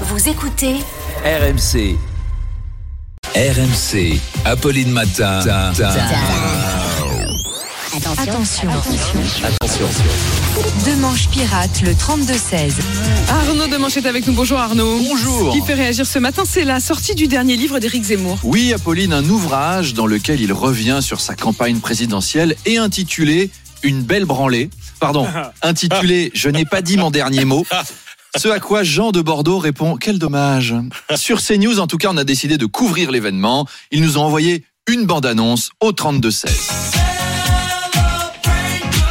Vous écoutez RMC. RMC. Apolline Matin. Attention. Attention. Deux manches pirates, le 32-16. Arnaud Demanche est avec nous. Bonjour Arnaud. Bonjour. Ce qui fait réagir ce matin, c'est la sortie du dernier livre d'Éric Zemmour. Oui, Apolline, un ouvrage dans lequel il revient sur sa campagne présidentielle et intitulé Une belle branlée. Pardon, intitulé Je n'ai pas dit mon dernier mot. Ce à quoi Jean de Bordeaux répond Quel dommage. Sur CNews, en tout cas, on a décidé de couvrir l'événement. Ils nous ont envoyé une bande-annonce au 32-16.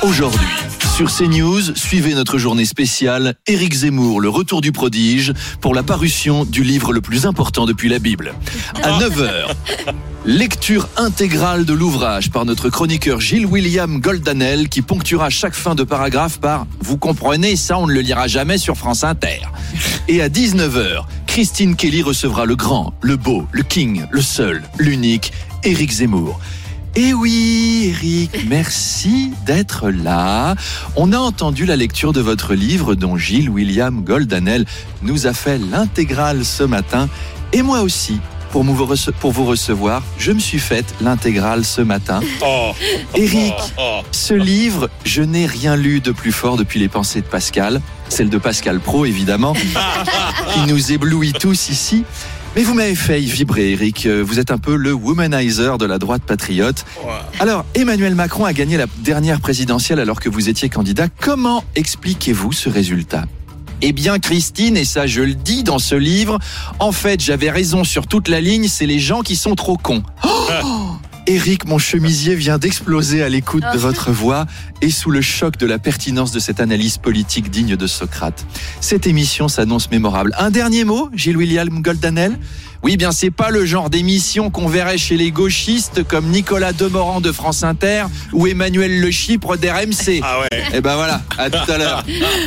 Aujourd'hui, sur CNews, suivez notre journée spéciale Éric Zemmour, le retour du prodige, pour la parution du livre le plus important depuis la Bible. À 9h, lecture intégrale de l'ouvrage par notre chroniqueur Gilles William Goldanel qui ponctuera chaque fin de paragraphe par Vous comprenez, ça on ne le lira jamais sur France Inter. Et à 19h, Christine Kelly recevra le grand, le beau, le king, le seul, l'unique, Éric Zemmour. Eh oui, Eric, merci d'être là. On a entendu la lecture de votre livre dont Gilles William Goldanel nous a fait l'intégrale ce matin. Et moi aussi, pour vous, rece- pour vous recevoir, je me suis faite l'intégrale ce matin. Eric, ce livre, je n'ai rien lu de plus fort depuis les pensées de Pascal, celle de Pascal Pro évidemment, qui nous éblouit tous ici. Mais vous m'avez fait vibrer, Eric. Euh, Vous êtes un peu le womanizer de la droite patriote. Alors, Emmanuel Macron a gagné la dernière présidentielle alors que vous étiez candidat. Comment expliquez-vous ce résultat? Eh bien, Christine, et ça je le dis dans ce livre, en fait, j'avais raison sur toute la ligne, c'est les gens qui sont trop cons. Oh Eric, mon chemisier vient d'exploser à l'écoute de votre voix et sous le choc de la pertinence de cette analyse politique digne de Socrate. Cette émission s'annonce mémorable. Un dernier mot, Gilles William Goldanel? Oui, bien, c'est pas le genre d'émission qu'on verrait chez les gauchistes comme Nicolas Demorand de France Inter ou Emmanuel Le Chypre d'RMC. Ah ouais. Eh ben voilà, à tout à l'heure.